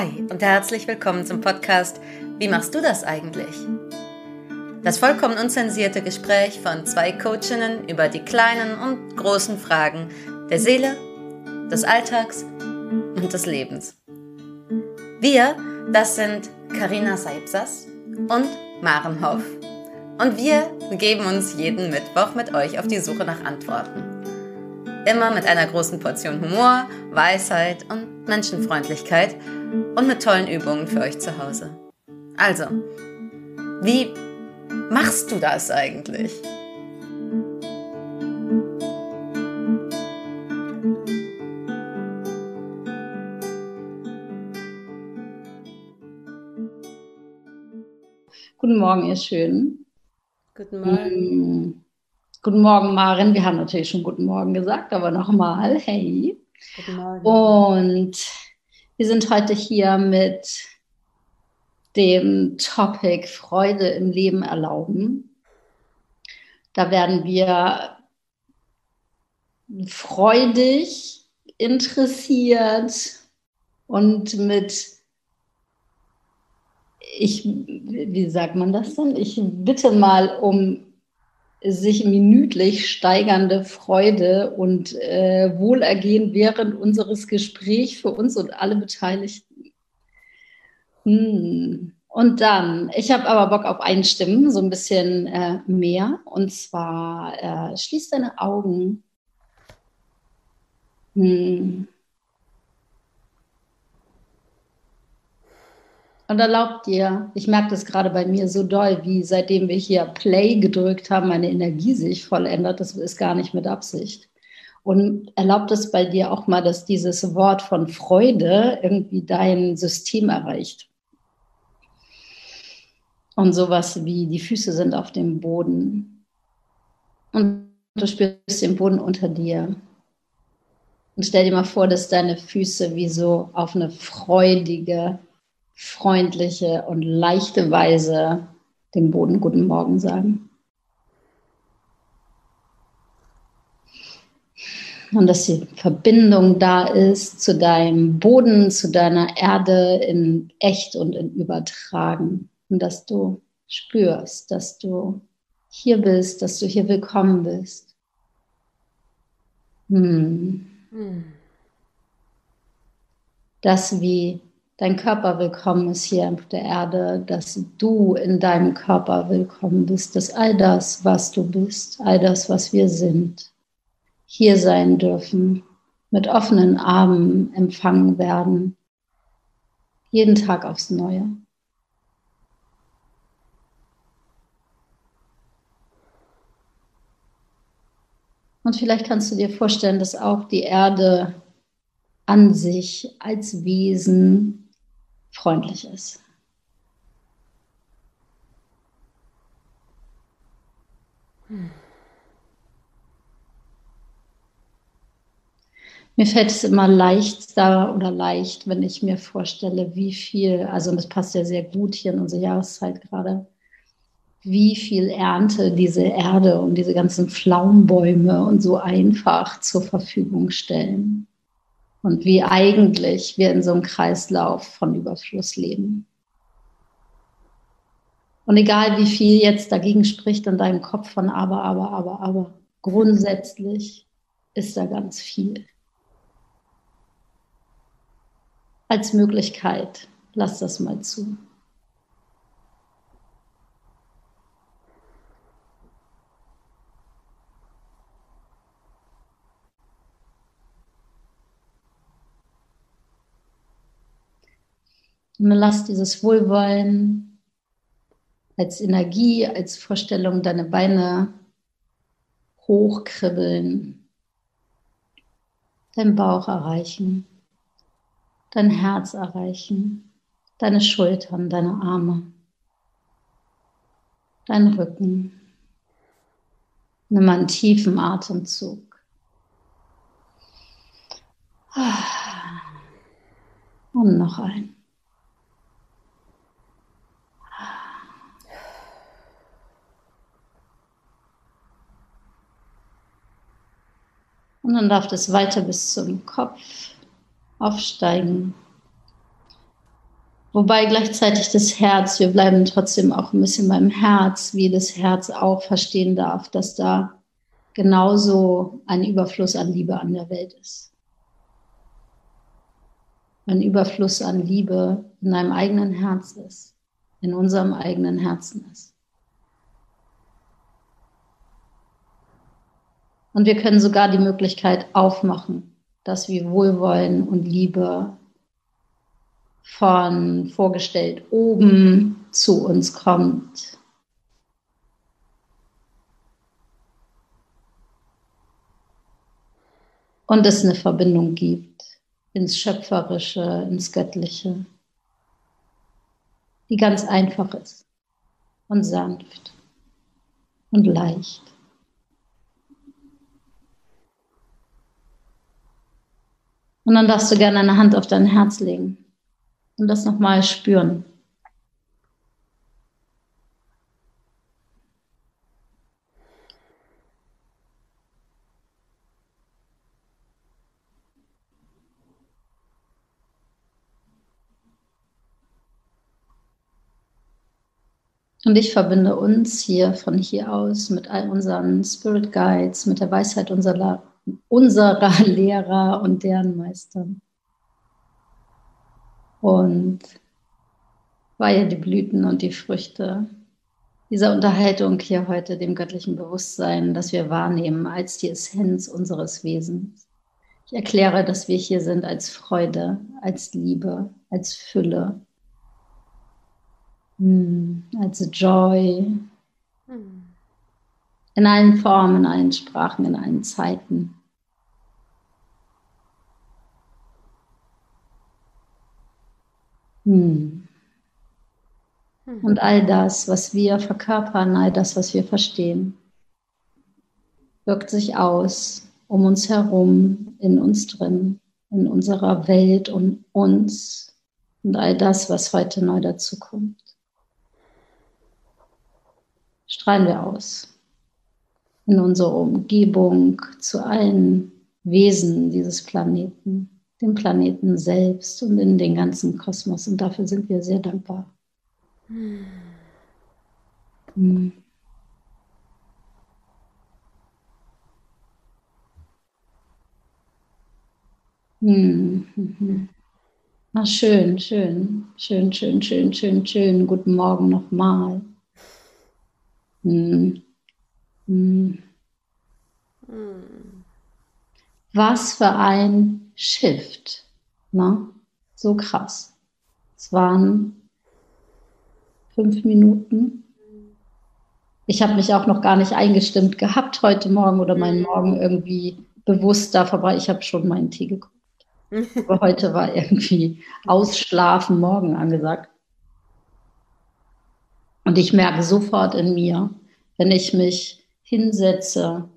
Hi und herzlich willkommen zum Podcast Wie machst du das eigentlich? Das vollkommen unzensierte Gespräch von zwei Coachinnen über die kleinen und großen Fragen der Seele, des Alltags und des Lebens. Wir, das sind Karina Seipsas und Maren Hoff. Und wir geben uns jeden Mittwoch mit euch auf die Suche nach Antworten. Immer mit einer großen Portion Humor, Weisheit und Menschenfreundlichkeit und mit tollen Übungen für euch zu Hause. Also, wie machst du das eigentlich? Guten Morgen, ihr Schönen. Guten Morgen. Mm. Guten Morgen, Maren. Wir haben natürlich schon Guten Morgen gesagt, aber nochmal, hey. Guten Morgen. Und wir sind heute hier mit dem Topic Freude im Leben erlauben. Da werden wir freudig, interessiert und mit, ich, wie sagt man das denn? Ich bitte mal um sich minütlich steigernde Freude und äh, Wohlergehen während unseres Gesprächs für uns und alle Beteiligten. Hm. Und dann, ich habe aber Bock auf Einstimmen, so ein bisschen äh, mehr. Und zwar, äh, schließ deine Augen. Hm. Und erlaubt dir, ich merke das gerade bei mir so doll, wie seitdem wir hier Play gedrückt haben, meine Energie sich voll ändert. Das ist gar nicht mit Absicht. Und erlaubt es bei dir auch mal, dass dieses Wort von Freude irgendwie dein System erreicht. Und sowas wie die Füße sind auf dem Boden. Und du spürst den Boden unter dir. Und stell dir mal vor, dass deine Füße wie so auf eine freudige, freundliche und leichte Weise dem Boden guten Morgen sagen. Und dass die Verbindung da ist zu deinem Boden, zu deiner Erde in echt und in übertragen. Und dass du spürst, dass du hier bist, dass du hier willkommen bist. Hm. Hm. Das wie dein Körper willkommen ist hier auf der Erde, dass du in deinem Körper willkommen bist, dass all das, was du bist, all das, was wir sind, hier sein dürfen, mit offenen Armen empfangen werden, jeden Tag aufs Neue. Und vielleicht kannst du dir vorstellen, dass auch die Erde an sich als Wesen freundlich ist. Mir fällt es immer leichter oder leicht, wenn ich mir vorstelle, wie viel, also das passt ja sehr gut hier in unsere Jahreszeit gerade, wie viel Ernte diese Erde und diese ganzen Pflaumenbäume und so einfach zur Verfügung stellen und wie eigentlich wir in so einem Kreislauf von Überfluss leben. Und egal wie viel jetzt dagegen spricht in deinem Kopf von aber, aber, aber, aber, grundsätzlich ist da ganz viel. Als Möglichkeit, lass das mal zu. Und lass dieses Wohlwollen als Energie, als Vorstellung deine Beine hochkribbeln, dein Bauch erreichen, dein Herz erreichen, deine Schultern, deine Arme, dein Rücken. Nimm einen tiefen Atemzug. Und noch ein. Und dann darf das weiter bis zum Kopf aufsteigen. Wobei gleichzeitig das Herz, wir bleiben trotzdem auch ein bisschen beim Herz, wie das Herz auch verstehen darf, dass da genauso ein Überfluss an Liebe an der Welt ist. Ein Überfluss an Liebe in deinem eigenen Herz ist, in unserem eigenen Herzen ist. Und wir können sogar die Möglichkeit aufmachen, dass wir Wohlwollen und Liebe von vorgestellt oben zu uns kommt. Und es eine Verbindung gibt ins Schöpferische, ins Göttliche, die ganz einfach ist und sanft und leicht. Und dann darfst du gerne eine Hand auf dein Herz legen und das nochmal spüren. Und ich verbinde uns hier von hier aus mit all unseren Spirit Guides, mit der Weisheit unserer, unserer Lehrer und deren Meistern und weihe die Blüten und die Früchte dieser Unterhaltung hier heute dem göttlichen Bewusstsein, das wir wahrnehmen als die Essenz unseres Wesens. Ich erkläre, dass wir hier sind als Freude, als Liebe, als Fülle, hm, als Joy, hm. in allen Formen, in allen Sprachen, in allen Zeiten. Hm. Und all das, was wir verkörpern, all das, was wir verstehen, wirkt sich aus um uns herum, in uns drin, in unserer Welt und uns und all das, was heute neu dazukommt. Strahlen wir aus in unsere Umgebung, zu allen Wesen dieses Planeten dem Planeten selbst und in den ganzen Kosmos. Und dafür sind wir sehr dankbar. Hm. Hm. Hm. Ah, schön, schön, schön, schön, schön, schön, schön. Guten Morgen nochmal. Hm. Hm. Hm. Was für ein Shift. Ne? So krass. Es waren fünf Minuten. Ich habe mich auch noch gar nicht eingestimmt gehabt heute Morgen oder meinen mhm. Morgen irgendwie bewusst da vorbei. Ich habe schon meinen Tee geguckt. Aber heute war irgendwie Ausschlafen morgen angesagt. Und ich merke sofort in mir, wenn ich mich hinsetze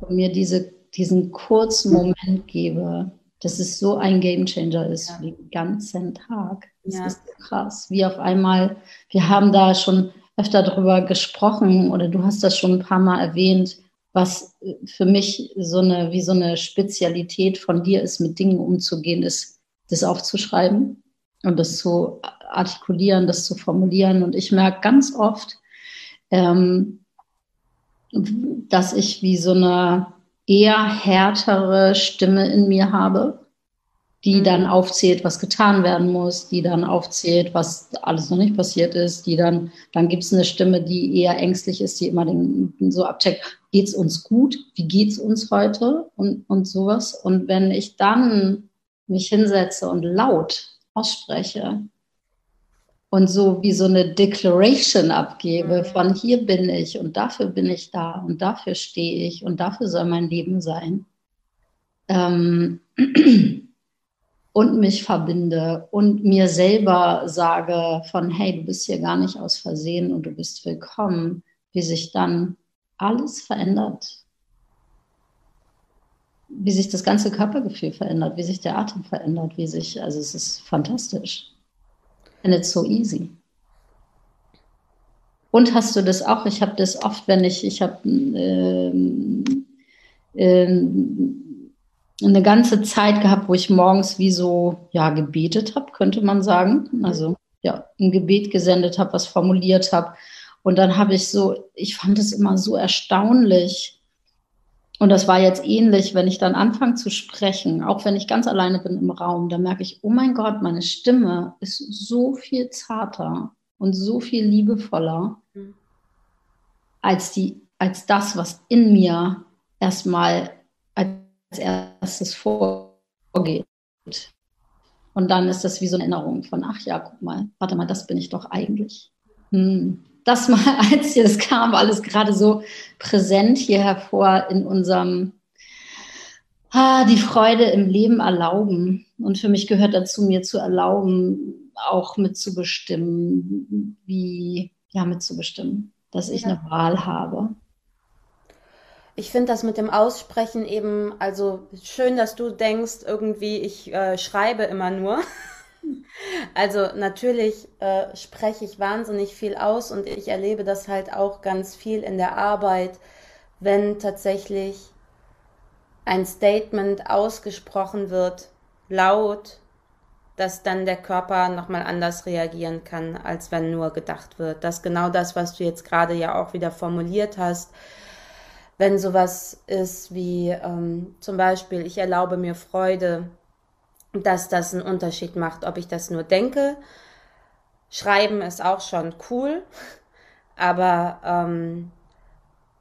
und mir diese diesen kurzen Moment gebe, dass es so ein Gamechanger ist ja. für den ganzen Tag. Das ja. ist krass. Wie auf einmal, wir haben da schon öfter darüber gesprochen oder du hast das schon ein paar Mal erwähnt, was für mich so eine, wie so eine Spezialität von dir ist, mit Dingen umzugehen, ist, das aufzuschreiben und das zu artikulieren, das zu formulieren. Und ich merke ganz oft, ähm, dass ich wie so eine eher härtere Stimme in mir habe, die mhm. dann aufzählt, was getan werden muss, die dann aufzählt, was alles noch nicht passiert ist, die dann, dann gibt es eine Stimme, die eher ängstlich ist, die immer den, so abcheckt, geht es uns gut, wie geht es uns heute und, und sowas. Und wenn ich dann mich hinsetze und laut ausspreche, und so wie so eine Declaration abgebe mhm. von hier bin ich und dafür bin ich da und dafür stehe ich und dafür soll mein Leben sein. Ähm, und mich verbinde und mir selber sage von, hey, du bist hier gar nicht aus Versehen und du bist willkommen, wie sich dann alles verändert. Wie sich das ganze Körpergefühl verändert, wie sich der Atem verändert, wie sich, also es ist fantastisch. And it's so easy. Und hast du das auch? Ich habe das oft, wenn ich, ich habe ähm, ähm, eine ganze Zeit gehabt, wo ich morgens wie so, ja, gebetet habe, könnte man sagen. Also, ja, ein Gebet gesendet habe, was formuliert habe. Und dann habe ich so, ich fand es immer so erstaunlich. Und das war jetzt ähnlich, wenn ich dann anfange zu sprechen, auch wenn ich ganz alleine bin im Raum, da merke ich, oh mein Gott, meine Stimme ist so viel zarter und so viel liebevoller als die, als das, was in mir erstmal als erstes vorgeht. Und dann ist das wie so eine Erinnerung von, ach ja, guck mal, warte mal, das bin ich doch eigentlich. Hm. Das mal, als hier das kam, alles gerade so präsent hier hervor in unserem, ah, die Freude im Leben erlauben. Und für mich gehört dazu, mir zu erlauben, auch mitzubestimmen, wie, ja, mitzubestimmen, dass ich ja. eine Wahl habe. Ich finde das mit dem Aussprechen eben, also schön, dass du denkst, irgendwie, ich äh, schreibe immer nur. also natürlich äh, spreche ich wahnsinnig viel aus und ich erlebe das halt auch ganz viel in der Arbeit, wenn tatsächlich ein Statement ausgesprochen wird, laut, dass dann der Körper nochmal anders reagieren kann, als wenn nur gedacht wird. Das ist genau das, was du jetzt gerade ja auch wieder formuliert hast wenn sowas ist wie ähm, zum Beispiel, ich erlaube mir Freude, dass das einen Unterschied macht, ob ich das nur denke. Schreiben ist auch schon cool, aber ähm,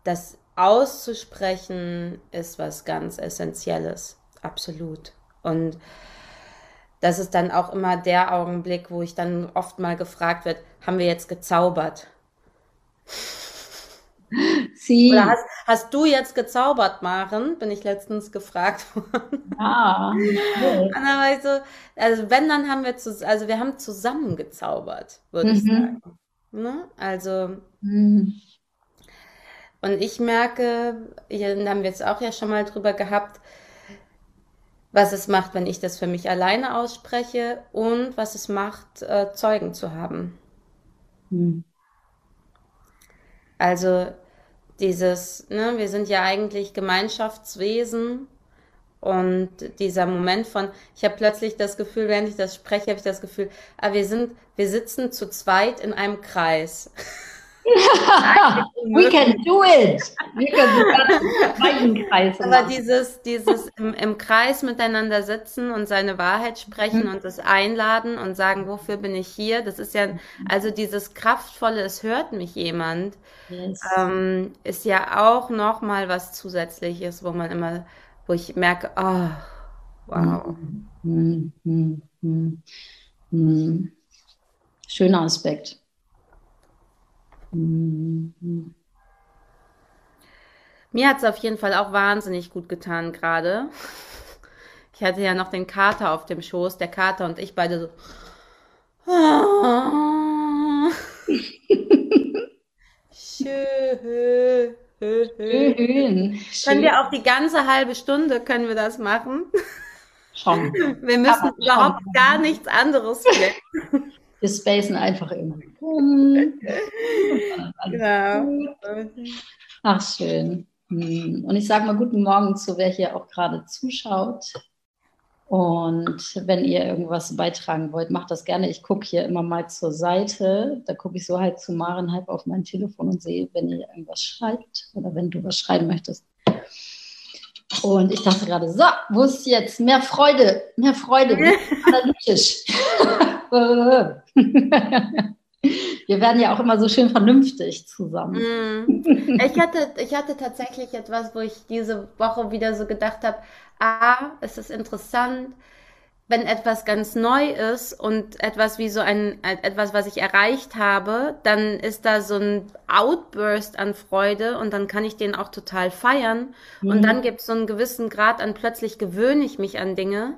das auszusprechen ist was ganz Essentielles, absolut. Und das ist dann auch immer der Augenblick, wo ich dann oft mal gefragt wird, haben wir jetzt gezaubert? Sie. Oder hast, hast du jetzt gezaubert, Maren? Bin ich letztens gefragt worden. Und dann war ich so, also wenn, dann haben wir, zu, also wir haben zusammen gezaubert, würde mhm. ich sagen. Ne? Also, mhm. und ich merke, hier haben wir jetzt auch ja schon mal drüber gehabt, was es macht, wenn ich das für mich alleine ausspreche und was es macht, äh, Zeugen zu haben. Mhm. Also dieses, ne, wir sind ja eigentlich Gemeinschaftswesen und dieser Moment von, ich habe plötzlich das Gefühl, während ich das spreche, habe ich das Gefühl, ah, wir sind, wir sitzen zu zweit in einem Kreis. We can do it. We can do Kreis Aber dieses, dieses im, im, Kreis miteinander sitzen und seine Wahrheit sprechen mhm. und das einladen und sagen, wofür bin ich hier? Das ist ja, also dieses kraftvolle, es hört mich jemand, yes. ähm, ist ja auch noch mal was Zusätzliches, wo man immer, wo ich merke, oh, wow. Mhm. Mhm. mhm. Schöner Aspekt. Mhm. Mir hat es auf jeden Fall auch wahnsinnig gut getan gerade. Ich hatte ja noch den Kater auf dem Schoß, der Kater und ich beide so. Schön. Schön. Können wir auch die ganze halbe Stunde können wir das machen? Schon. Wir müssen Aber überhaupt schon. gar nichts anderes machen. Wir spacen einfach immer rum. genau. Ach, schön. Hm. Und ich sage mal guten Morgen zu, wer hier auch gerade zuschaut. Und wenn ihr irgendwas beitragen wollt, macht das gerne. Ich gucke hier immer mal zur Seite. Da gucke ich so halt zu Maren halb auf mein Telefon und sehe, wenn ihr irgendwas schreibt oder wenn du was schreiben möchtest. Und ich dachte gerade, so, wo ist jetzt mehr Freude? Mehr Freude, analytisch. Wir werden ja auch immer so schön vernünftig zusammen. Mm. Ich hatte, ich hatte tatsächlich etwas, wo ich diese Woche wieder so gedacht habe, ah, es ist interessant, wenn etwas ganz neu ist und etwas wie so ein, etwas, was ich erreicht habe, dann ist da so ein Outburst an Freude und dann kann ich den auch total feiern. Mhm. Und dann gibt es so einen gewissen Grad an plötzlich gewöhne ich mich an Dinge.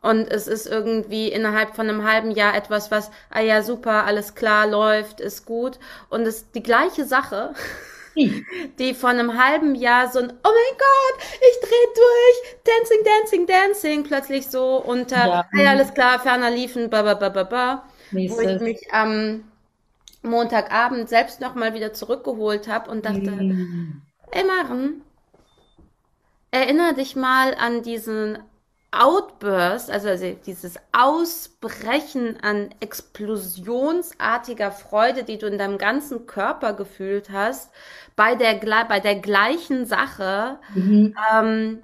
Und es ist irgendwie innerhalb von einem halben Jahr etwas, was, ah ja, super, alles klar, läuft, ist gut. Und es ist die gleiche Sache, die von einem halben Jahr so ein, oh mein Gott, ich dreh durch, dancing, dancing, dancing, plötzlich so unter, ja, ja alles klar, ferner liefen, ba, ba, ba, ba, ba. Wo ich mich am Montagabend selbst nochmal wieder zurückgeholt habe und dachte, mm. ey Maren, erinnere dich mal an diesen Outburst, also, also dieses Ausbrechen an explosionsartiger Freude, die du in deinem ganzen Körper gefühlt hast, bei der, bei der gleichen Sache, mhm. ähm,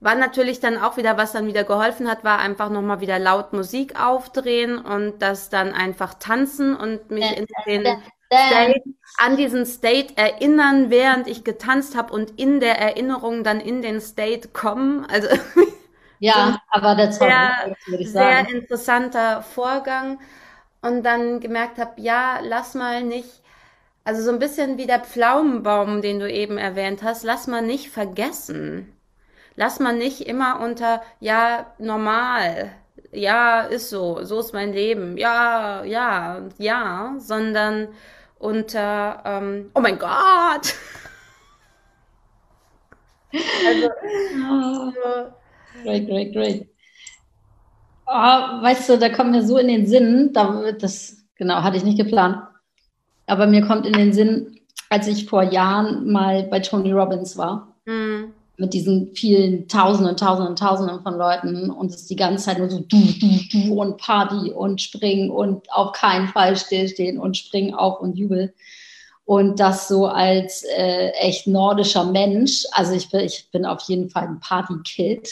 war natürlich dann auch wieder, was dann wieder geholfen hat, war einfach nochmal wieder laut Musik aufdrehen und das dann einfach tanzen und mich in den State, an diesen State erinnern, während ich getanzt habe und in der Erinnerung dann in den State kommen. Also ja, aber das war sehr, sehr interessanter Vorgang und dann gemerkt habe, ja, lass mal nicht, also so ein bisschen wie der Pflaumenbaum, den du eben erwähnt hast, lass mal nicht vergessen. Lass mal nicht immer unter, ja, normal, ja, ist so, so ist mein Leben, ja, ja, ja, sondern unter, ähm, oh mein Gott. also, oh. Great, great, great. Oh, weißt du, da kommt mir so in den Sinn, da, das, genau, hatte ich nicht geplant, aber mir kommt in den Sinn, als ich vor Jahren mal bei Tony Robbins war. Mm mit diesen vielen Tausenden, Tausenden, Tausenden von Leuten und es ist die ganze Zeit nur so du, du, du und Party und springen und auf keinen Fall stillstehen und springen auf und jubel. Und das so als äh, echt nordischer Mensch. Also ich bin, ich bin auf jeden Fall ein Party-Kid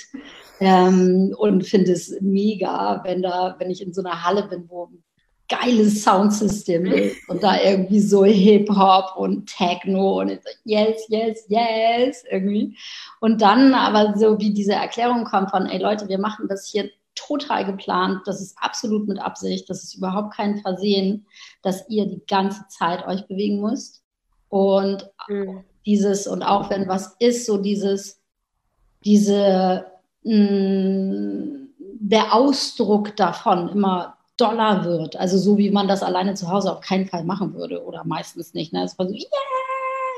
ähm, und finde es mega, wenn da, wenn ich in so einer Halle bin, wo geiles Soundsystem ist und da irgendwie so Hip-Hop und Techno und yes, yes, yes irgendwie. Und dann aber so wie diese Erklärung kommt von, ey Leute, wir machen das hier total geplant, das ist absolut mit Absicht, das ist überhaupt kein Versehen, dass ihr die ganze Zeit euch bewegen müsst. Und mhm. dieses, und auch wenn was ist, so dieses, diese, mh, mm, der Ausdruck davon immer doller wird. Also so wie man das alleine zu Hause auf keinen Fall machen würde oder meistens nicht. Ne? Es war so, yeah!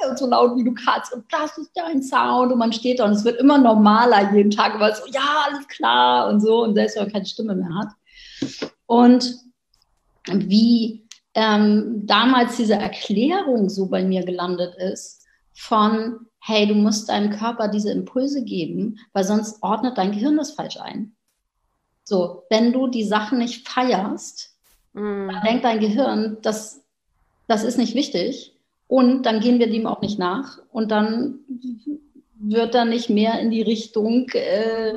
Und so laut wie du kannst und das ist dein Sound und man steht da und es wird immer normaler jeden Tag, weil es so, ja, alles klar und so und selbst wenn man keine Stimme mehr hat. Und wie ähm, damals diese Erklärung so bei mir gelandet ist von, hey, du musst deinem Körper diese Impulse geben, weil sonst ordnet dein Gehirn das falsch ein. So, wenn du die Sachen nicht feierst, mm. dann denkt dein Gehirn, das, das ist nicht wichtig und dann gehen wir dem auch nicht nach und dann wird er nicht mehr in die Richtung, äh,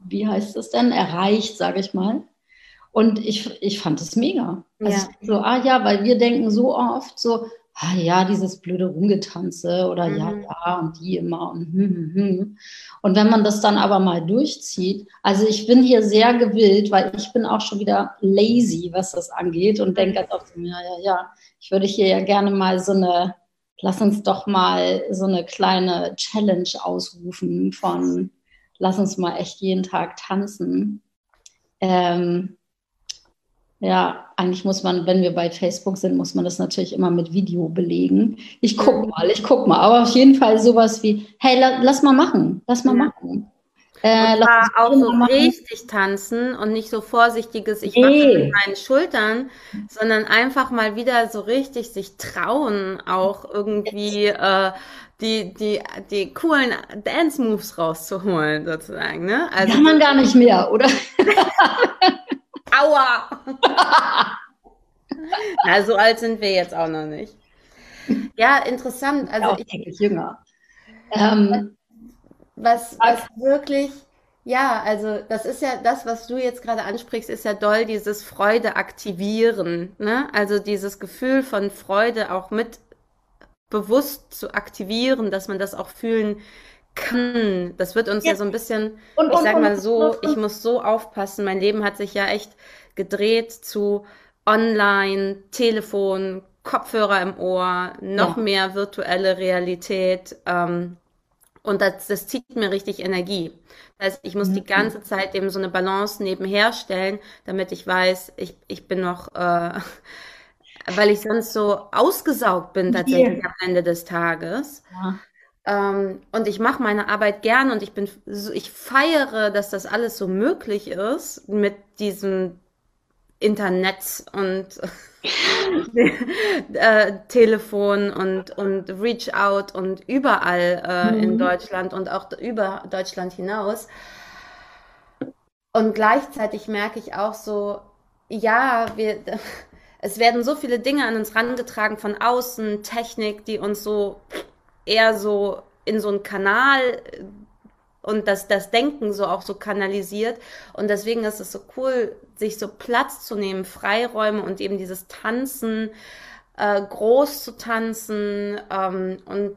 wie heißt das denn, erreicht, sage ich mal. Und ich, ich fand es mega. Also ja. so, ah ja, weil wir denken so oft so, ah ja, dieses blöde Rumgetanze oder mhm. ja, ja und die immer und hm, hm, hm. Und wenn man das dann aber mal durchzieht, also ich bin hier sehr gewillt, weil ich bin auch schon wieder lazy, was das angeht und denke ganz oft, ja, ja, ja, ich würde hier ja gerne mal so eine, lass uns doch mal so eine kleine Challenge ausrufen von, lass uns mal echt jeden Tag tanzen. Ähm, ja, eigentlich muss man, wenn wir bei Facebook sind, muss man das natürlich immer mit Video belegen. Ich guck mal, ich guck mal. Aber auf jeden Fall sowas wie, hey, la, lass mal machen, lass mal ja. machen. Äh, und auch so machen. richtig tanzen und nicht so vorsichtiges, ich mache mit meinen Schultern, sondern einfach mal wieder so richtig sich trauen, auch irgendwie äh, die, die, die coolen Dance-Moves rauszuholen, sozusagen. Ne? Also, Kann man gar nicht mehr, oder? Aua! Na, so alt sind wir jetzt auch noch nicht. Ja, interessant. Also auch ich, jünger. Ähm, was, was wirklich, ja, also das ist ja das, was du jetzt gerade ansprichst, ist ja doll dieses Freude aktivieren. Ne? Also dieses Gefühl von Freude auch mit bewusst zu aktivieren, dass man das auch fühlen kann. Das wird uns ja, ja so ein bisschen, und, ich sag mal so, ich muss so aufpassen. Mein Leben hat sich ja echt gedreht zu Online, Telefon, Kopfhörer im Ohr, noch ja. mehr virtuelle Realität. Ähm, und das, das zieht mir richtig Energie. Das heißt, ich muss mhm. die ganze Zeit eben so eine Balance nebenher stellen, damit ich weiß, ich, ich bin noch, äh, weil ich sonst so ausgesaugt bin tatsächlich yeah. am Ende des Tages. Ja. Ähm, und ich mache meine Arbeit gern und ich bin, ich feiere, dass das alles so möglich ist mit diesem Internet und äh, Telefon und, und Reach Out und überall äh, mhm. in Deutschland und auch über Deutschland hinaus. Und gleichzeitig merke ich auch so, ja, wir, es werden so viele Dinge an uns rangetragen von außen, Technik, die uns so eher so in so einen Kanal und das, das Denken so auch so kanalisiert. Und deswegen ist es so cool, sich so Platz zu nehmen, Freiräume und eben dieses Tanzen, äh, groß zu tanzen ähm, und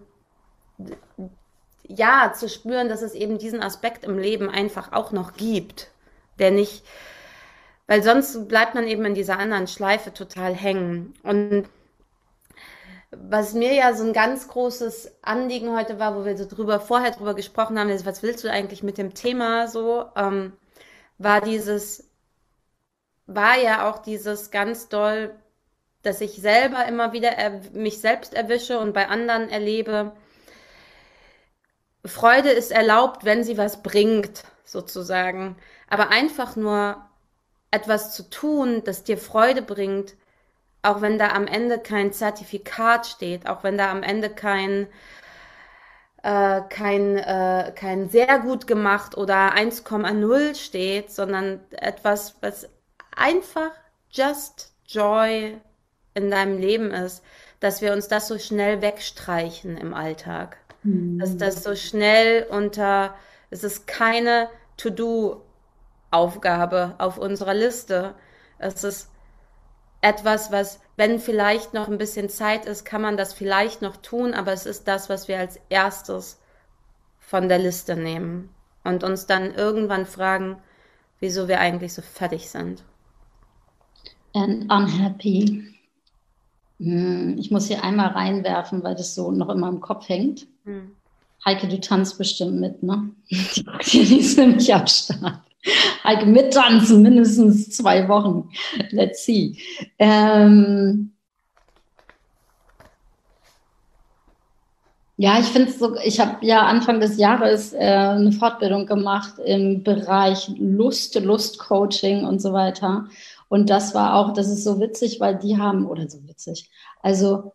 ja, zu spüren, dass es eben diesen Aspekt im Leben einfach auch noch gibt, der nicht, weil sonst bleibt man eben in dieser anderen Schleife total hängen. Und was mir ja so ein ganz großes Anliegen heute war, wo wir so drüber vorher drüber gesprochen haben, ist, was willst du eigentlich mit dem Thema so, ähm, war dieses, war ja auch dieses ganz doll, dass ich selber immer wieder mich selbst erwische und bei anderen erlebe. Freude ist erlaubt, wenn sie was bringt, sozusagen. Aber einfach nur etwas zu tun, das dir Freude bringt, auch wenn da am Ende kein Zertifikat steht, auch wenn da am Ende kein äh, kein, äh, kein sehr gut gemacht oder 1,0 steht, sondern etwas, was einfach just joy in deinem Leben ist, dass wir uns das so schnell wegstreichen im Alltag. Mhm. Dass das so schnell unter, es ist keine To-Do-Aufgabe auf unserer Liste. Es ist etwas, was, wenn vielleicht noch ein bisschen Zeit ist, kann man das vielleicht noch tun, aber es ist das, was wir als erstes von der Liste nehmen und uns dann irgendwann fragen, wieso wir eigentlich so fertig sind. And unhappy. Hm, ich muss hier einmal reinwerfen, weil das so noch immer im Kopf hängt. Hm. Heike, du tanzt bestimmt mit, ne? Die ist nämlich am Start. Heike mittanzen, mindestens zwei Wochen. Let's see. Ähm ja, ich finde es so, ich habe ja Anfang des Jahres äh, eine Fortbildung gemacht im Bereich Lust, Lustcoaching und so weiter. Und das war auch, das ist so witzig, weil die haben, oder so witzig, also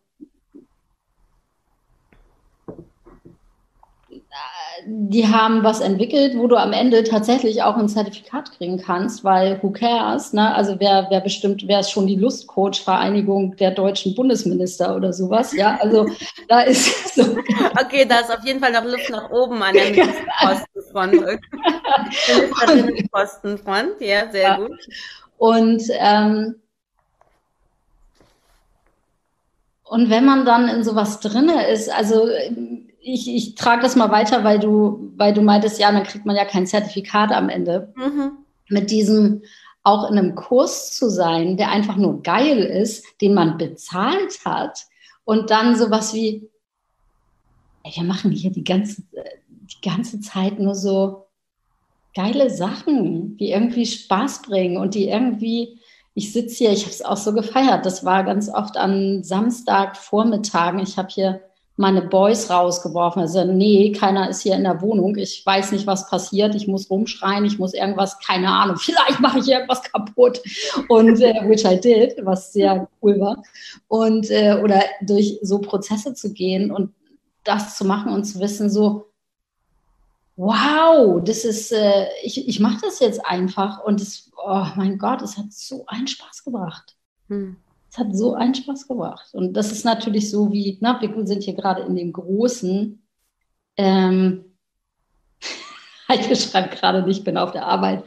die haben was entwickelt, wo du am Ende tatsächlich auch ein Zertifikat kriegen kannst, weil who cares, ne? Also wer, wer bestimmt, wer ist schon die Lustcoach-Vereinigung der deutschen Bundesminister oder sowas, ja? Also da ist so. Okay, da ist auf jeden Fall noch Luft nach oben an der Postenfront. Postenfront, ja, sehr ja. gut. Und ähm, und wenn man dann in sowas drinne ist, also ich, ich trage das mal weiter, weil du, weil du meintest, ja, dann kriegt man ja kein Zertifikat am Ende. Mhm. Mit diesem auch in einem Kurs zu sein, der einfach nur geil ist, den man bezahlt hat und dann sowas wie, ey, wir machen hier die ganze, die ganze Zeit nur so geile Sachen, die irgendwie Spaß bringen und die irgendwie, ich sitze hier, ich habe es auch so gefeiert, das war ganz oft an Samstagvormittagen, ich habe hier meine Boys rausgeworfen. Also, nee, keiner ist hier in der Wohnung. Ich weiß nicht, was passiert. Ich muss rumschreien. Ich muss irgendwas, keine Ahnung. Vielleicht mache ich irgendwas kaputt. Und, äh, which I did, was sehr cool war. Und, äh, oder durch so Prozesse zu gehen und das zu machen und zu wissen, so, wow, das ist, äh, ich, ich mache das jetzt einfach und es, oh mein Gott, es hat so einen Spaß gebracht. Hm. Es hat so einen Spaß gebracht. Und das ist natürlich so wie, na, wir sind hier gerade in dem großen, ähm, Heike schreibt gerade, ich bin auf der Arbeit.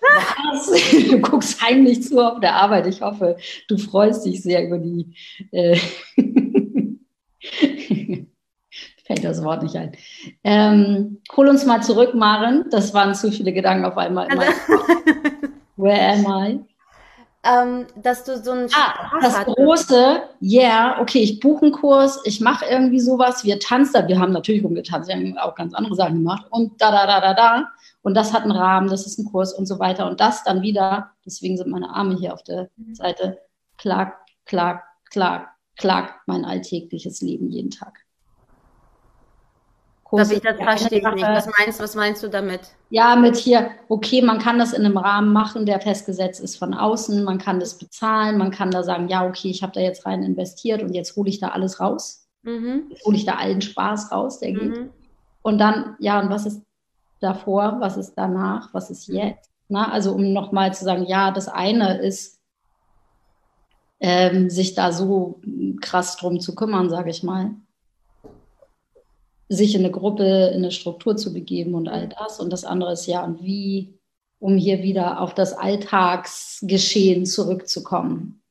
Was? Du guckst heimlich zu auf der Arbeit. Ich hoffe, du freust dich sehr über die. Äh fällt das Wort nicht ein. Ähm, hol uns mal zurück, Maren. Das waren zu viele Gedanken auf einmal. Where am I? Ähm, dass du so ein ah, das hattest. große, ja, yeah, okay, ich buche einen Kurs, ich mache irgendwie sowas, wir tanzen, wir haben natürlich rumgetanzt, wir haben auch ganz andere Sachen gemacht und da, da, da, da, da. Und das hat einen Rahmen, das ist ein Kurs und so weiter. Und das dann wieder, deswegen sind meine Arme hier auf der Seite, klag, klag, klag, klag mein alltägliches Leben jeden Tag. Kurs. Ich das verstehe ich nicht. Was meinst, was meinst du damit? Ja, mit hier, okay, man kann das in einem Rahmen machen, der festgesetzt ist von außen, man kann das bezahlen, man kann da sagen, ja, okay, ich habe da jetzt rein investiert und jetzt hole ich da alles raus. Mhm. Jetzt hole ich da allen Spaß raus, der geht. Mhm. Und dann, ja, und was ist davor, was ist danach, was ist mhm. jetzt? Na, also um nochmal zu sagen, ja, das eine ist, ähm, sich da so krass drum zu kümmern, sage ich mal sich in eine Gruppe, in eine Struktur zu begeben und all das. Und das andere ist ja, und wie, um hier wieder auf das Alltagsgeschehen zurückzukommen.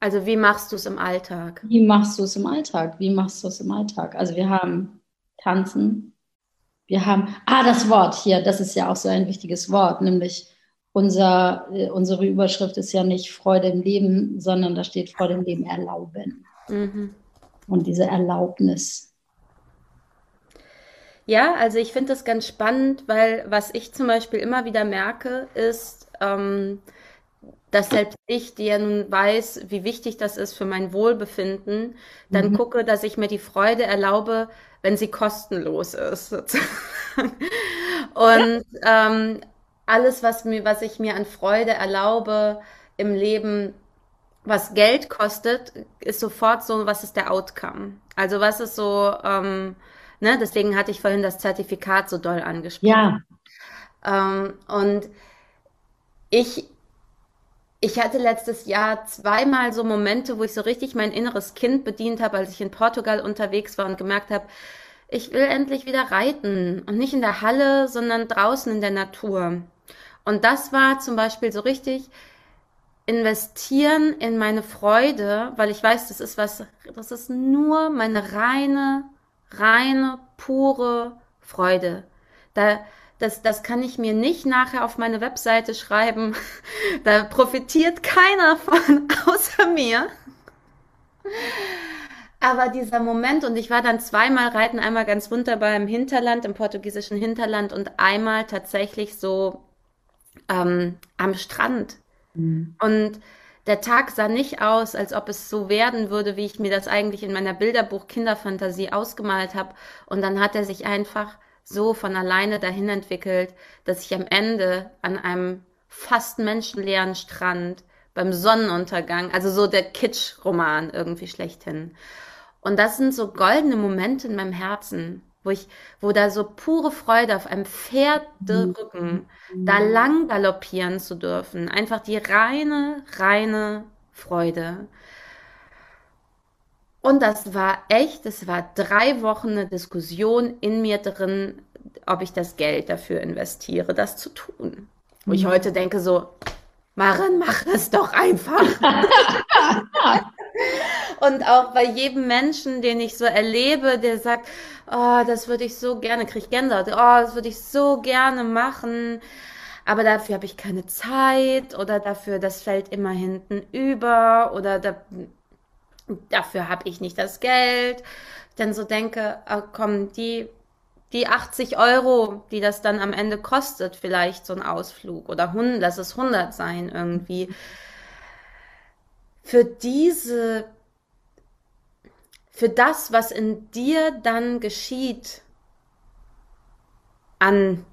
Also wie machst du es im Alltag? Wie machst du es im Alltag? Wie machst du es im Alltag? Also wir haben Tanzen, wir haben, ah, das Wort hier, das ist ja auch so ein wichtiges Wort, nämlich unser, äh, unsere Überschrift ist ja nicht Freude im Leben, sondern da steht Freude im Leben erlauben. Mhm. Und diese Erlaubnis, ja, also ich finde das ganz spannend, weil was ich zum Beispiel immer wieder merke, ist, ähm, dass selbst ich, die ja nun weiß, wie wichtig das ist für mein Wohlbefinden, dann mhm. gucke, dass ich mir die Freude erlaube, wenn sie kostenlos ist. Und ja. ähm, alles, was mir, was ich mir an Freude erlaube im Leben, was Geld kostet, ist sofort so, was ist der Outcome? Also was ist so, ähm, Ne? Deswegen hatte ich vorhin das Zertifikat so doll angesprochen. Ja. Ähm, und ich, ich hatte letztes Jahr zweimal so Momente, wo ich so richtig mein inneres Kind bedient habe, als ich in Portugal unterwegs war und gemerkt habe, ich will endlich wieder reiten und nicht in der Halle, sondern draußen in der Natur. Und das war zum Beispiel so richtig investieren in meine Freude, weil ich weiß, das ist was, das ist nur meine reine reine, pure Freude. Da, das, das kann ich mir nicht nachher auf meine Webseite schreiben. Da profitiert keiner von, außer mir. Aber dieser Moment, und ich war dann zweimal reiten, einmal ganz wunderbar im Hinterland, im portugiesischen Hinterland und einmal tatsächlich so ähm, am Strand. Mhm. Und der Tag sah nicht aus, als ob es so werden würde, wie ich mir das eigentlich in meiner Bilderbuch Kinderfantasie ausgemalt habe. Und dann hat er sich einfach so von alleine dahin entwickelt, dass ich am Ende an einem fast menschenleeren Strand beim Sonnenuntergang, also so der Kitsch-Roman irgendwie schlechthin. Und das sind so goldene Momente in meinem Herzen, wo ich, wo da so pure Freude auf einem Pferderücken mhm. da lang galoppieren zu dürfen. Einfach die reine, reine Freude. Und das war echt, es war drei Wochen eine Diskussion in mir drin, ob ich das Geld dafür investiere, das zu tun. Wo ich mhm. heute denke so, Maren, mach das doch einfach. Und auch bei jedem Menschen, den ich so erlebe, der sagt, oh, das würde ich so gerne, kriege ich Gänsehaut, oh, das würde ich so gerne machen, aber dafür habe ich keine Zeit oder dafür, das fällt immer hinten über oder da, dafür habe ich nicht das Geld. Dann so denke, oh, komm, die, die 80 Euro, die das dann am Ende kostet, vielleicht so ein Ausflug oder 100, lass es 100 sein irgendwie. Für diese für das, was in dir dann geschieht, an,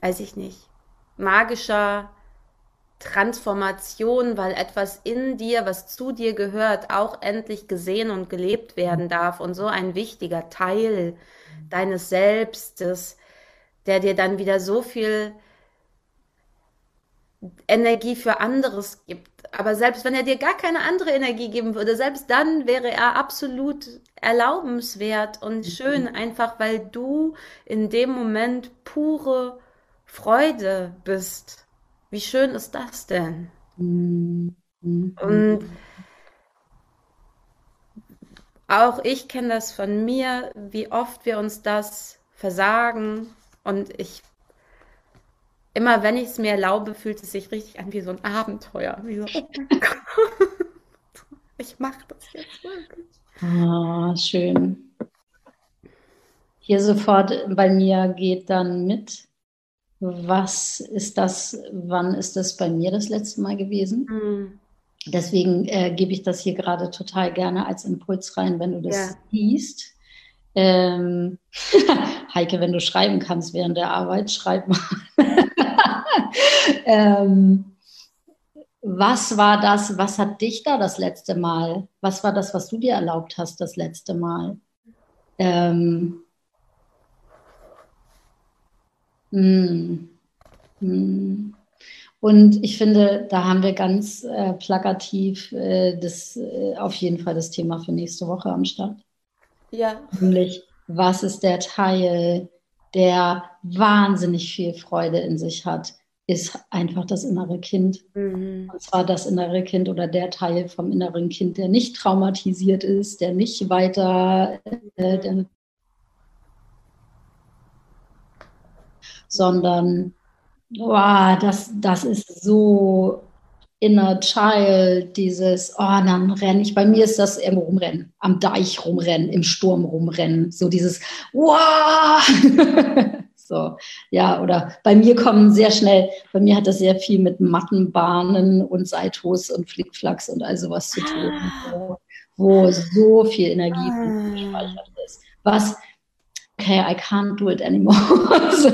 weiß ich nicht, magischer Transformation, weil etwas in dir, was zu dir gehört, auch endlich gesehen und gelebt werden darf und so ein wichtiger Teil deines Selbstes, der dir dann wieder so viel Energie für anderes gibt. Aber selbst wenn er dir gar keine andere Energie geben würde, selbst dann wäre er absolut erlaubenswert und schön, einfach weil du in dem Moment pure Freude bist. Wie schön ist das denn? Und auch ich kenne das von mir, wie oft wir uns das versagen. Und ich immer wenn ich es mir erlaube, fühlt es sich richtig an wie so ein Abenteuer. Wie so, oh ich mache das jetzt wirklich. Ah, schön. Hier sofort bei mir geht dann mit. Was ist das, wann ist das bei mir das letzte Mal gewesen? Mhm. deswegen äh, gebe ich das hier gerade total gerne als Impuls rein, wenn du das ja. siehst. Ähm, Heike, wenn du schreiben kannst während der Arbeit, schreib mal. ähm, was war das, was hat dich da das letzte Mal? Was war das, was du dir erlaubt hast das letzte Mal? Ähm, mh, hm, mh. Hm. Und ich finde, da haben wir ganz äh, plakativ äh, das, äh, auf jeden Fall das Thema für nächste Woche am Start. Ja. Nämlich, was ist der Teil, der wahnsinnig viel Freude in sich hat, ist einfach das innere Kind. Mhm. Und zwar das innere Kind oder der Teil vom inneren Kind, der nicht traumatisiert ist, der nicht weiter, äh, der, sondern wow, das, das ist so inner child, dieses, oh, dann renne ich, bei mir ist das irgendwo rumrennen, am Deich rumrennen, im Sturm rumrennen, so dieses, wow, so, ja, oder bei mir kommen sehr schnell, bei mir hat das sehr viel mit Mattenbahnen und Seitos und Flickflacks und all sowas zu tun, wo, wo so viel Energie ah. gespeichert ist. Was, okay, I can't do it anymore. so,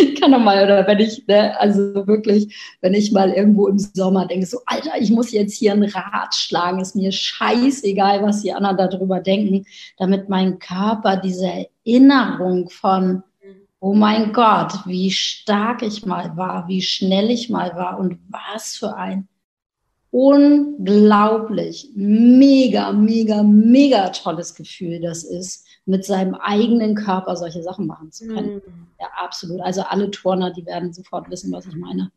ich kann doch mal, oder wenn ich, ne, also wirklich, wenn ich mal irgendwo im Sommer denke, so, Alter, ich muss jetzt hier ein Rad schlagen, ist mir scheißegal, was die anderen darüber denken, damit mein Körper diese Erinnerung von, oh mein Gott, wie stark ich mal war, wie schnell ich mal war und was für ein unglaublich, mega, mega, mega tolles Gefühl das ist, mit seinem eigenen Körper solche Sachen machen zu können. Mhm. Ja, absolut. Also alle Turner, die werden sofort wissen, was ich meine.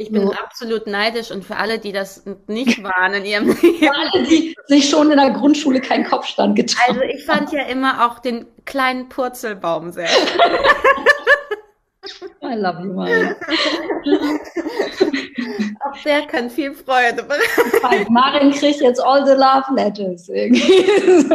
Ich bin so. absolut neidisch und für alle, die das nicht waren in ihrem Leben. Für alle, die sich schon in der Grundschule keinen Kopfstand getraut Also ich fand ja immer auch den kleinen Purzelbaum sehr. I love you, Maya. Auch der kann viel Freude bereiten. Marin kriegt jetzt all the love letters. Irgendwie.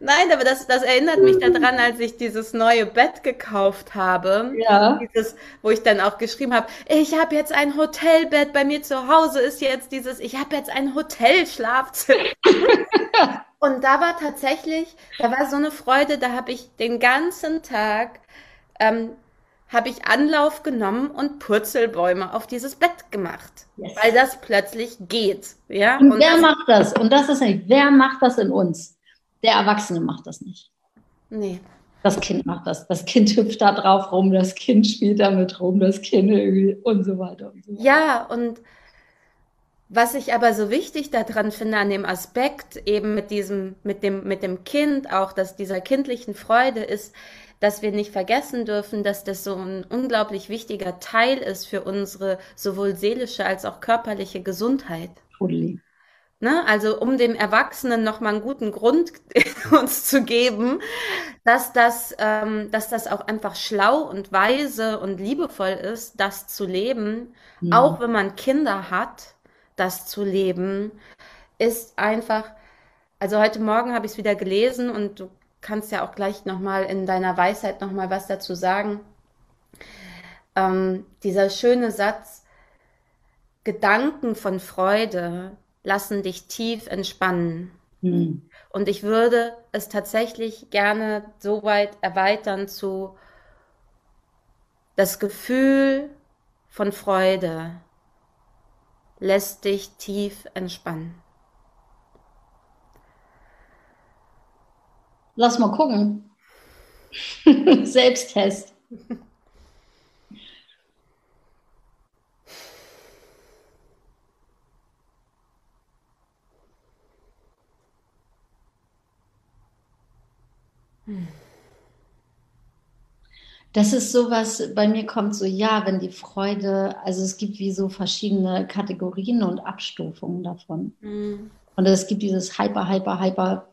Nein, aber das, das erinnert mich daran, als ich dieses neue Bett gekauft habe. Ja. Dieses, wo ich dann auch geschrieben habe, ich habe jetzt ein Hotelbett, bei mir zu Hause ist jetzt dieses, ich habe jetzt ein Hotelschlafzimmer. Und da war tatsächlich, da war so eine Freude, da habe ich den ganzen Tag, ähm, habe ich Anlauf genommen und Purzelbäume auf dieses Bett gemacht, yes. weil das plötzlich geht. Ja? Und, und wer das, macht das? Und das ist nicht, wer macht das in uns? Der Erwachsene macht das nicht. Nee. Das Kind macht das. Das Kind hüpft da drauf rum, das Kind spielt damit rum, das Kind irgendwie und so weiter und so weiter. Ja, und was ich aber so wichtig daran finde, an dem Aspekt eben mit diesem, mit dem, mit dem Kind, auch dass dieser kindlichen Freude ist, dass wir nicht vergessen dürfen, dass das so ein unglaublich wichtiger Teil ist für unsere sowohl seelische als auch körperliche Gesundheit. Totally. Ne? Also um dem Erwachsenen nochmal einen guten Grund uns zu geben, dass das, ähm, dass das auch einfach schlau und weise und liebevoll ist, das zu leben, mhm. auch wenn man Kinder hat, das zu leben, ist einfach, also heute Morgen habe ich es wieder gelesen und du kannst ja auch gleich nochmal in deiner Weisheit nochmal was dazu sagen. Ähm, dieser schöne Satz, Gedanken von Freude lassen dich tief entspannen. Mhm. Und ich würde es tatsächlich gerne so weit erweitern zu das Gefühl von Freude lässt dich tief entspannen. Lass mal gucken. Selbsttest. Das ist sowas, bei mir kommt so, ja, wenn die Freude, also es gibt wie so verschiedene Kategorien und Abstufungen davon. Mhm. Und es gibt dieses Hyper, Hyper, Hyper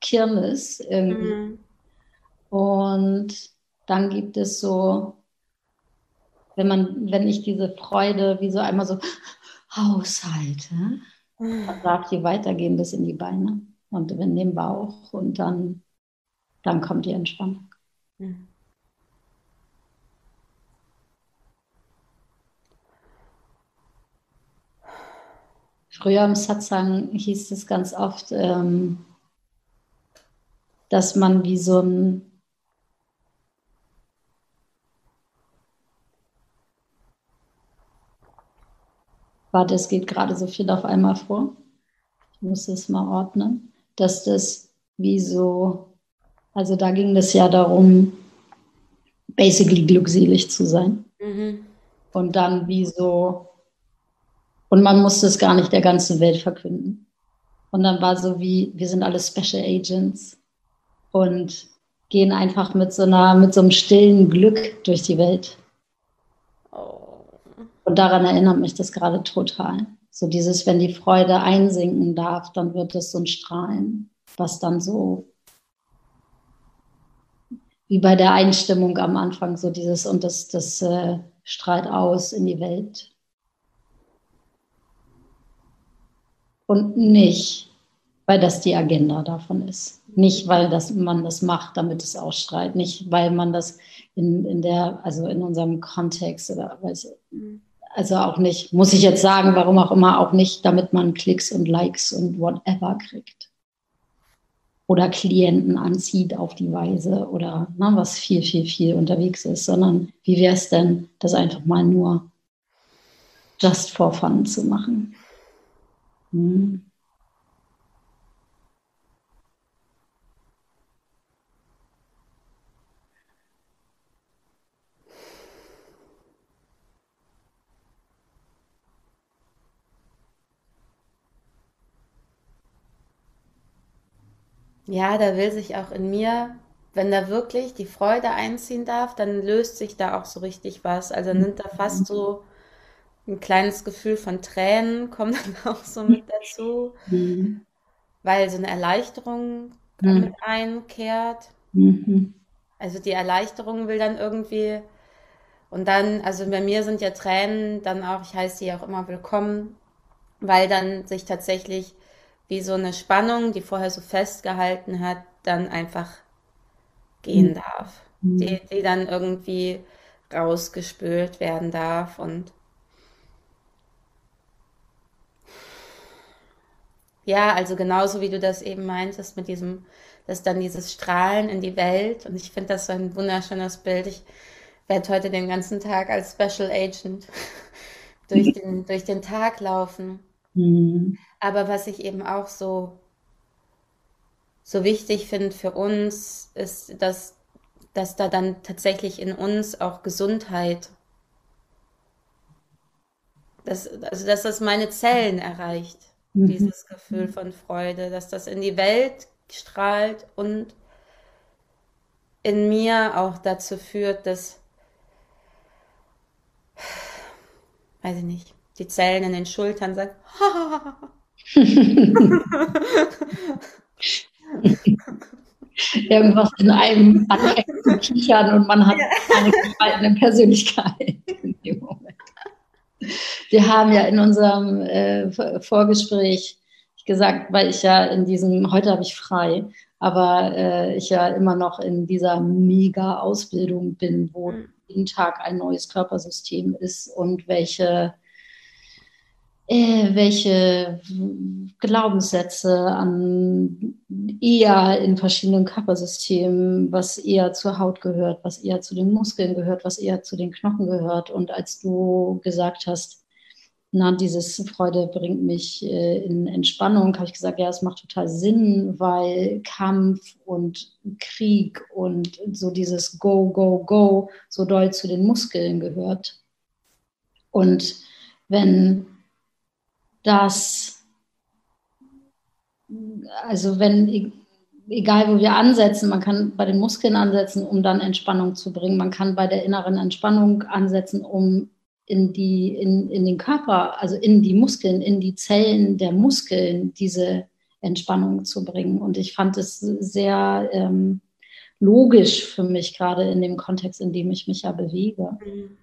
Kirmes irgendwie. Mhm. Und dann gibt es so, wenn man, wenn ich diese Freude wie so einmal so haushalte, mhm. dann darf die weitergehen bis in die Beine und in den Bauch und dann dann kommt die Entspannung. Mhm. Früher im Satsang hieß es ganz oft, ähm, dass man wie so ein Warte, es geht gerade so viel auf einmal vor. Ich muss das mal ordnen. Dass das wie so also da ging es ja darum, basically glückselig zu sein. Mhm. Und dann wie so, und man musste es gar nicht der ganzen Welt verkünden. Und dann war so wie, wir sind alle Special Agents und gehen einfach mit so einer, mit so einem stillen Glück durch die Welt. Und daran erinnert mich das gerade total. So dieses, wenn die Freude einsinken darf, dann wird es so ein Strahlen, was dann so wie bei der Einstimmung am Anfang, so dieses und das, das äh, strahlt aus in die Welt. Und nicht, weil das die Agenda davon ist. Nicht, weil das, man das macht, damit es ausstrahlt. Nicht, weil man das in, in der, also in unserem Kontext oder weiß. Also auch nicht, muss ich jetzt sagen, warum auch immer, auch nicht, damit man Klicks und Likes und whatever kriegt. Oder Klienten anzieht auf die Weise oder ne, was viel, viel, viel unterwegs ist, sondern wie wäre es denn, das einfach mal nur just for fun zu machen? Hm. Ja, da will sich auch in mir, wenn da wirklich die Freude einziehen darf, dann löst sich da auch so richtig was. Also nimmt da fast so ein kleines Gefühl von Tränen, kommt dann auch so mit dazu, mhm. weil so eine Erleichterung mhm. mit einkehrt. Mhm. Also die Erleichterung will dann irgendwie, und dann, also bei mir sind ja Tränen dann auch, ich heiße sie auch immer willkommen, weil dann sich tatsächlich wie so eine Spannung, die vorher so festgehalten hat, dann einfach gehen mhm. darf. Mhm. Die, die dann irgendwie rausgespült werden darf und ja, also genauso wie du das eben meintest mit diesem, dass dann dieses Strahlen in die Welt und ich finde das so ein wunderschönes Bild. Ich werde heute den ganzen Tag als Special Agent durch den, durch den Tag laufen. Mhm. Aber was ich eben auch so, so wichtig finde für uns, ist, dass, dass da dann tatsächlich in uns auch Gesundheit, dass, also dass das meine Zellen erreicht, mhm. dieses Gefühl von Freude, dass das in die Welt strahlt und in mir auch dazu führt, dass, weiß ich nicht, die Zellen in den Schultern sagen, Irgendwas in einem anfängt kichern und man hat ja. eine gespaltene Persönlichkeit in dem Moment. Wir haben ja in unserem äh, Vorgespräch gesagt, weil ich ja in diesem, heute habe ich frei, aber äh, ich ja immer noch in dieser mega Ausbildung bin, wo mhm. jeden Tag ein neues Körpersystem ist und welche äh, welche Glaubenssätze an eher in verschiedenen Körpersystemen, was eher zur Haut gehört, was eher zu den Muskeln gehört, was eher zu den Knochen gehört. Und als du gesagt hast, na, dieses Freude bringt mich äh, in Entspannung, habe ich gesagt, ja, es macht total Sinn, weil Kampf und Krieg und so dieses Go, Go, Go so doll zu den Muskeln gehört. Und wenn dass, also wenn, e-, egal wo wir ansetzen, man kann bei den Muskeln ansetzen, um dann Entspannung zu bringen. Man kann bei der inneren Entspannung ansetzen, um in, die, in, in den Körper, also in die Muskeln, in die Zellen der Muskeln diese Entspannung zu bringen. Und ich fand es sehr ähm, logisch für mich, gerade in dem Kontext, in dem ich mich ja bewege. Mhm.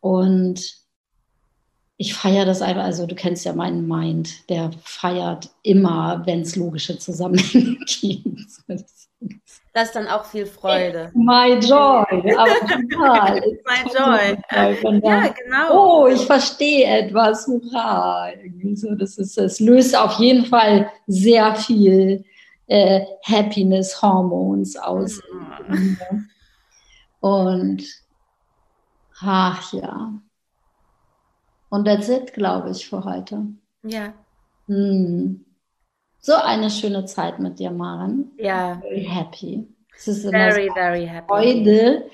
Und ich feiere das einfach, also du kennst ja meinen Mind, der feiert immer, wenn es logische Zusammenhänge gibt. Das ist dann auch viel Freude. My joy, aber total. My joy. Ja, genau. Oh, ich verstehe etwas, hurra. Irgendwie so, das ist, es löst auf jeden Fall sehr viel äh, Happiness Hormones aus. Mhm. Und ach ja. Und that's it, glaube ich, für heute. Ja. Hm. So eine schöne Zeit mit dir, Maren. Ja. Very happy. Es ist very, so very happy. Freude,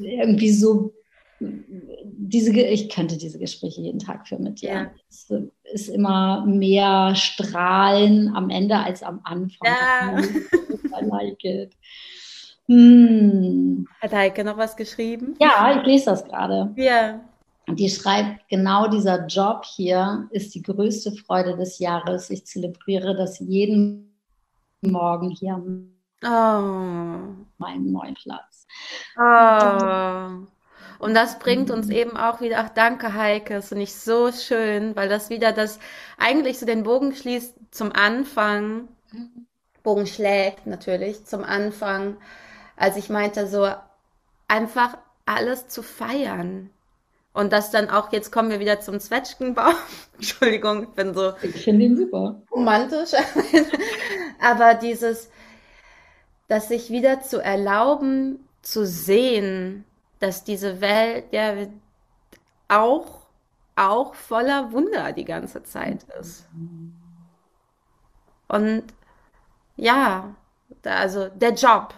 irgendwie so diese, ich könnte diese Gespräche jeden Tag führen mit dir. Ja. Es ist immer mehr Strahlen am Ende als am Anfang. Ja. I like it. Hm. Hat Heike noch was geschrieben? Ja, ich lese das gerade. Ja. Die schreibt, genau dieser Job hier ist die größte Freude des Jahres. Ich zelebriere das jeden Morgen hier oh. meinem neuen Platz. Oh. Und das bringt uns eben auch wieder, ach danke Heike, das finde ich so schön, weil das wieder das eigentlich so den Bogen schließt zum Anfang, Bogen schlägt natürlich zum Anfang, als ich meinte so einfach alles zu feiern. Und das dann auch, jetzt kommen wir wieder zum Zwetschgenbau. Entschuldigung, ich bin so. Ich finde ihn super. Romantisch. Aber dieses, das sich wieder zu erlauben, zu sehen, dass diese Welt ja auch, auch voller Wunder die ganze Zeit ist. Und ja, also der Job,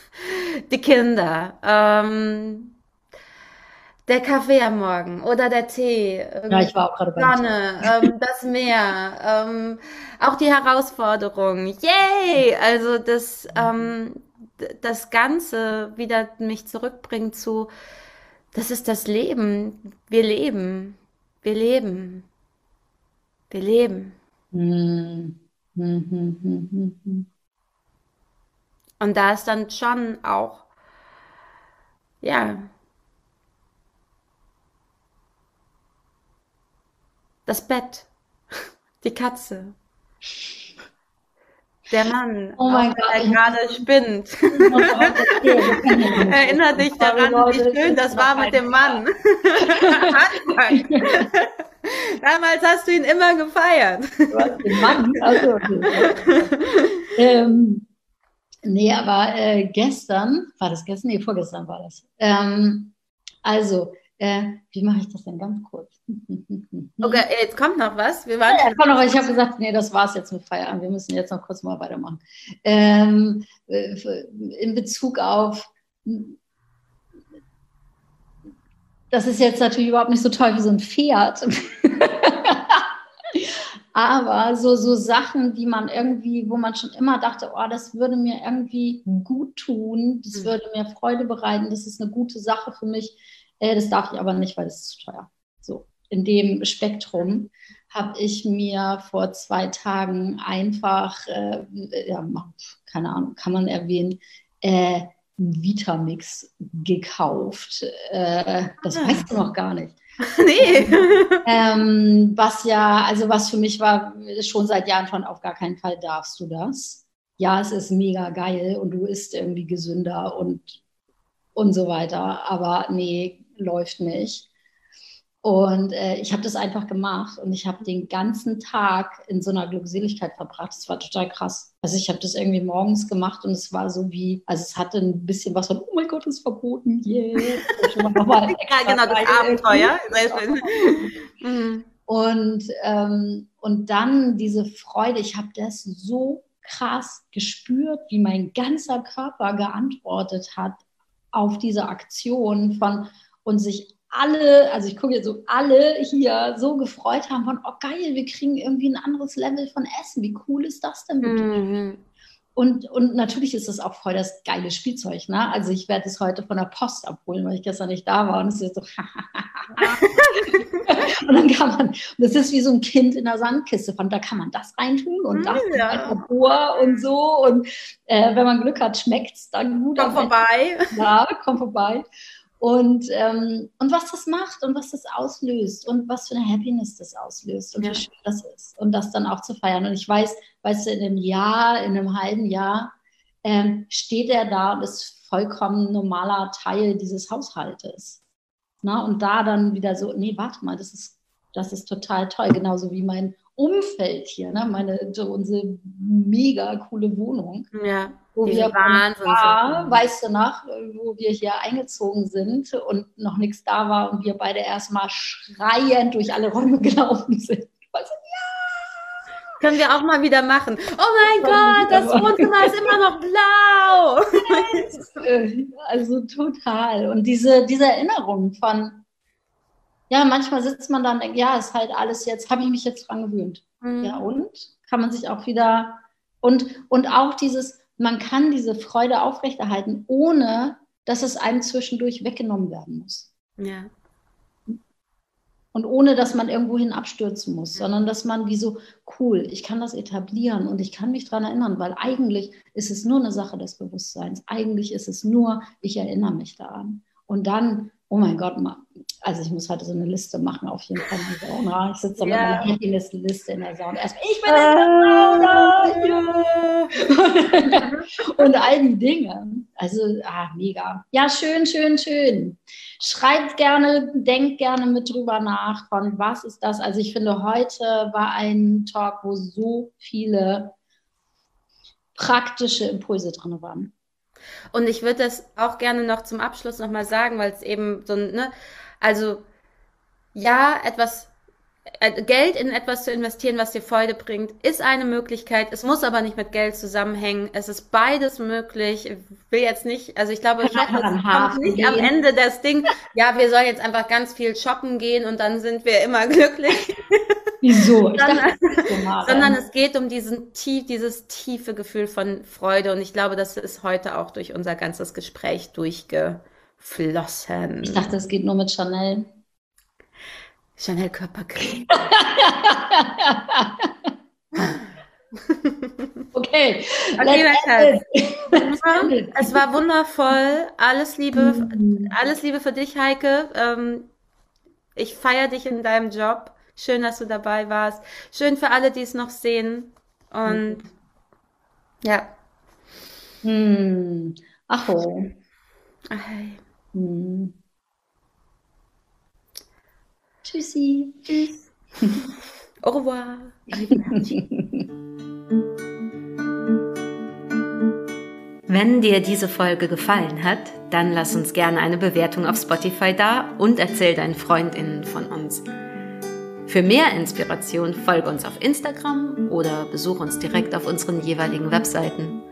die Kinder, ähm, der Kaffee am Morgen oder der Tee, ja, ich war auch gerade bei Sonne, ähm, das Meer, ähm, auch die Herausforderung, yay! Also das, ähm, das Ganze wieder mich zurückbringt zu, das ist das Leben, wir leben, wir leben, wir leben. Hm, hm, hm. Und da ist dann schon auch, ja, das Bett, die Katze, der Mann, oh mein Gott, der gerade spinnt. Erinner dich daran, wie schön das war mit dem Mann. Damals hast du ihn immer gefeiert. Den Mann? Also, ähm, nee, aber äh, gestern, war das gestern? Nee, vorgestern war das. Ähm, also, äh, wie mache ich das denn ganz kurz? Okay, jetzt kommt noch was. Wir waren ja, kommt noch, ich habe gesagt, nee, das war es jetzt mit Feierabend. Wir müssen jetzt noch kurz mal weitermachen. Ähm, äh, in Bezug auf, das ist jetzt natürlich überhaupt nicht so toll wie so ein Pferd. Aber so, so Sachen, die man irgendwie, wo man schon immer dachte, oh, das würde mir irgendwie gut tun, das mhm. würde mir Freude bereiten, das ist eine gute Sache für mich äh, das darf ich aber nicht, weil es ist zu teuer. So, in dem Spektrum habe ich mir vor zwei Tagen einfach, äh, ja, keine Ahnung, kann man erwähnen, äh, einen Vitamix gekauft. Äh, das ah. weißt du noch gar nicht. nee. ähm, was ja, also was für mich war, schon seit Jahren von auf gar keinen Fall darfst du das. Ja, es ist mega geil und du isst irgendwie gesünder und, und so weiter. Aber nee, läuft nicht. Und äh, ich habe das einfach gemacht und ich habe den ganzen Tag in so einer Glückseligkeit verbracht. Das war total krass. Also ich habe das irgendwie morgens gemacht und es war so wie, also es hatte ein bisschen was von, oh mein Gott, ist verboten, yeah. ja, genau, das Abenteuer. Mhm. Und, ähm, und dann diese Freude, ich habe das so krass gespürt, wie mein ganzer Körper geantwortet hat auf diese Aktion von, und sich alle, also ich gucke jetzt so, alle hier so gefreut haben von, oh geil, wir kriegen irgendwie ein anderes Level von Essen. Wie cool ist das denn bitte? Mhm. Und, und natürlich ist es auch voll das geile Spielzeug. Ne? Also ich werde es heute von der Post abholen, weil ich gestern nicht da war. Und es ist so. und dann kann man, das ist wie so ein Kind in der Sandkiste. Von da kann man das reintun und das ja. Labor und so. Und äh, wenn man Glück hat, schmeckt es dann gut. Komm vorbei. Ja, komm vorbei und, ähm, und was das macht und was das auslöst und was für eine Happiness das auslöst und ja. wie schön das ist und das dann auch zu feiern. Und ich weiß, weißt du, in einem Jahr, in einem halben Jahr ähm, steht er da und ist vollkommen normaler Teil dieses Haushaltes. Na, und da dann wieder so, nee, warte mal, das ist, das ist total toll, genauso wie mein Umfeld hier, ne? meine, so unsere mega coole Wohnung. Ja, wo wir Wahnsinn. war, weißt du noch, wo wir hier eingezogen sind und noch nichts da war und wir beide erstmal schreiend durch alle Räume gelaufen sind. Also, Können wir auch mal wieder machen. Oh mein Gott, das Wohnzimmer ist immer noch blau. äh, also total. Und diese, diese Erinnerung von, ja, manchmal sitzt man dann und denkt, ja, ist halt alles jetzt, habe ich mich jetzt dran gewöhnt. Mhm. Ja, und kann man sich auch wieder und, und auch dieses, man kann diese Freude aufrechterhalten, ohne dass es einem zwischendurch weggenommen werden muss. Ja. Und ohne dass man irgendwohin abstürzen muss, sondern dass man wie so, cool, ich kann das etablieren und ich kann mich daran erinnern, weil eigentlich ist es nur eine Sache des Bewusstseins. Eigentlich ist es nur, ich erinnere mich daran. Und dann, oh mein Gott, also ich muss heute so eine Liste machen, auf jeden Fall. in der Sauna. Ich sitze da mit meiner Happiness-Liste in der Sauna. Erstmal, ich bin in der Sauna! Und all die Dinge. Also, ah, mega. Ja, schön, schön, schön. Schreibt gerne, denkt gerne mit drüber nach, von was ist das. Also ich finde, heute war ein Talk, wo so viele praktische Impulse drin waren. Und ich würde das auch gerne noch zum Abschluss nochmal sagen, weil es eben so, ne, also ja, etwas, Geld in etwas zu investieren, was dir Freude bringt, ist eine Möglichkeit. Es muss aber nicht mit Geld zusammenhängen. Es ist beides möglich. Ich will jetzt nicht, also ich glaube, am kommt nicht am. Ende das Ding, ja, wir sollen jetzt einfach ganz viel shoppen gehen und dann sind wir immer glücklich. Wieso? Ich Sondern- dachte, so Sondern ähm, es geht um diesen tief, dieses tiefe Gefühl von Freude. Und ich glaube, das ist heute auch durch unser ganzes Gespräch durchgeflossen. ich dachte, es geht nur mit Chanel. Chanel Körpercreme. Okay, Okay, it. Es war wundervoll. Alles Liebe, Mhm. alles Liebe für dich, Heike. Ähm, ich feiere dich in deinem Job. Schön, dass du dabei warst. Schön für alle, die es noch sehen. Und ja. Hm. Ach oh. Hey. Hm. Tschüssi. Tschüss. Au revoir. Wenn dir diese Folge gefallen hat, dann lass uns gerne eine Bewertung auf Spotify da und erzähl deinen FreundInnen von uns. Für mehr Inspiration folge uns auf Instagram oder besuch uns direkt auf unseren jeweiligen Webseiten.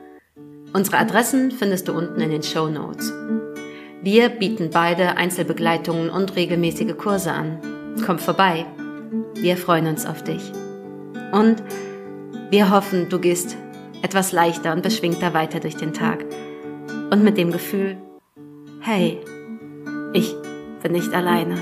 Unsere Adressen findest du unten in den Show Notes. Wir bieten beide Einzelbegleitungen und regelmäßige Kurse an. Komm vorbei. Wir freuen uns auf dich. Und wir hoffen, du gehst etwas leichter und beschwingter weiter durch den Tag. Und mit dem Gefühl, hey, ich bin nicht alleine.